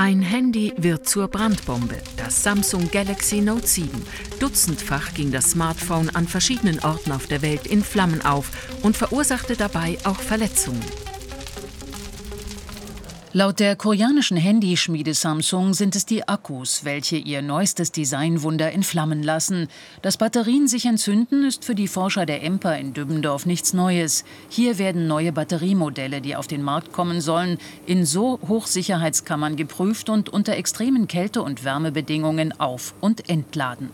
Ein Handy wird zur Brandbombe, das Samsung Galaxy Note 7. Dutzendfach ging das Smartphone an verschiedenen Orten auf der Welt in Flammen auf und verursachte dabei auch Verletzungen. Laut der koreanischen Handyschmiede Samsung sind es die Akkus, welche ihr neuestes Designwunder entflammen lassen. Dass Batterien sich entzünden, ist für die Forscher der EMPA in Dübendorf nichts Neues. Hier werden neue Batteriemodelle, die auf den Markt kommen sollen, in so Hochsicherheitskammern geprüft und unter extremen Kälte- und Wärmebedingungen auf- und entladen.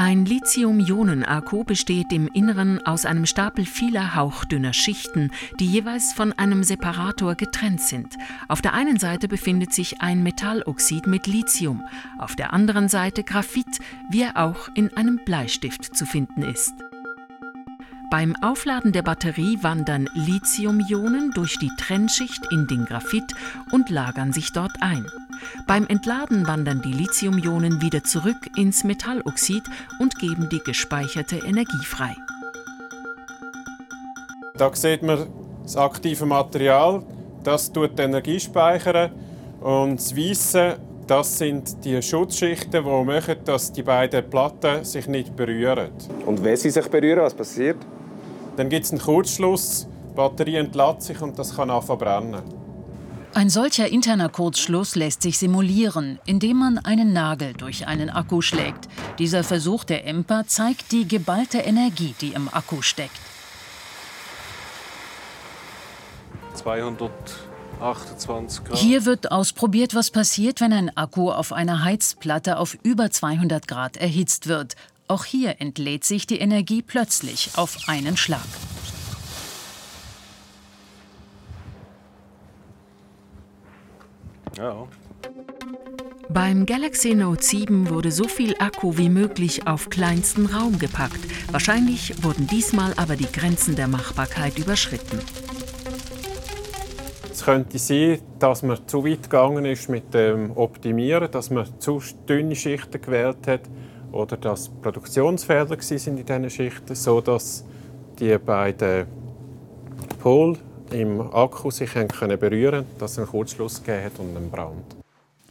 Ein Lithium-Ionen-Akku besteht im Inneren aus einem Stapel vieler hauchdünner Schichten, die jeweils von einem Separator getrennt sind. Auf der einen Seite befindet sich ein Metalloxid mit Lithium, auf der anderen Seite Graphit, wie er auch in einem Bleistift zu finden ist. Beim Aufladen der Batterie wandern Lithium-Ionen durch die Trennschicht in den Graphit und lagern sich dort ein. Beim Entladen wandern die Lithium-Ionen wieder zurück ins Metalloxid und geben die gespeicherte Energie frei. Da sieht man das aktive Material, das tut Energie speichern und das Weiße, das sind die Schutzschichten, die machen, dass die beiden Platten sich nicht berühren. Und wenn sie sich berühren, was passiert? Dann gibt es einen Kurzschluss, die Batterie entlädt sich und das kann anfangen brennen. Ein solcher interner Kurzschluss lässt sich simulieren, indem man einen Nagel durch einen Akku schlägt. Dieser Versuch der EMPA zeigt die geballte Energie, die im Akku steckt. 228 Grad. Hier wird ausprobiert, was passiert, wenn ein Akku auf einer Heizplatte auf über 200 Grad erhitzt wird. Auch hier entlädt sich die Energie plötzlich auf einen Schlag. Ja. Beim Galaxy Note 7 wurde so viel Akku wie möglich auf kleinsten Raum gepackt. Wahrscheinlich wurden diesmal aber die Grenzen der Machbarkeit überschritten. Es könnte sein, dass man zu weit gegangen ist mit dem Optimieren, dass man zu dünne Schichten gewählt hat oder dass Produktionsfehler sind in diesen Schichten, sodass die beiden Pole im Akku sich können berühren dass es einen Kurzschluss gegeben hat und einen Brand.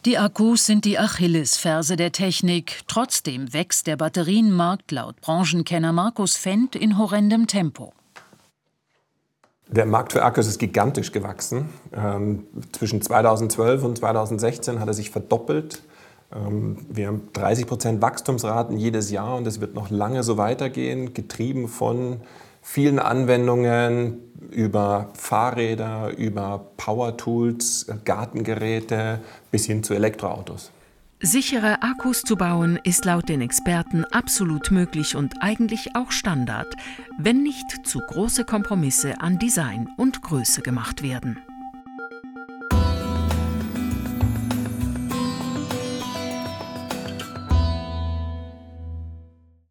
Die Akkus sind die Achillesferse der Technik. Trotzdem wächst der Batterienmarkt laut Branchenkenner Markus Fendt in horrendem Tempo. Der Markt für Akkus ist gigantisch gewachsen. Ähm, zwischen 2012 und 2016 hat er sich verdoppelt. Ähm, wir haben 30 Prozent Wachstumsraten jedes Jahr und es wird noch lange so weitergehen, getrieben von vielen Anwendungen über Fahrräder, über Power Tools, Gartengeräte bis hin zu Elektroautos. Sichere Akkus zu bauen ist laut den Experten absolut möglich und eigentlich auch Standard, wenn nicht zu große Kompromisse an Design und Größe gemacht werden.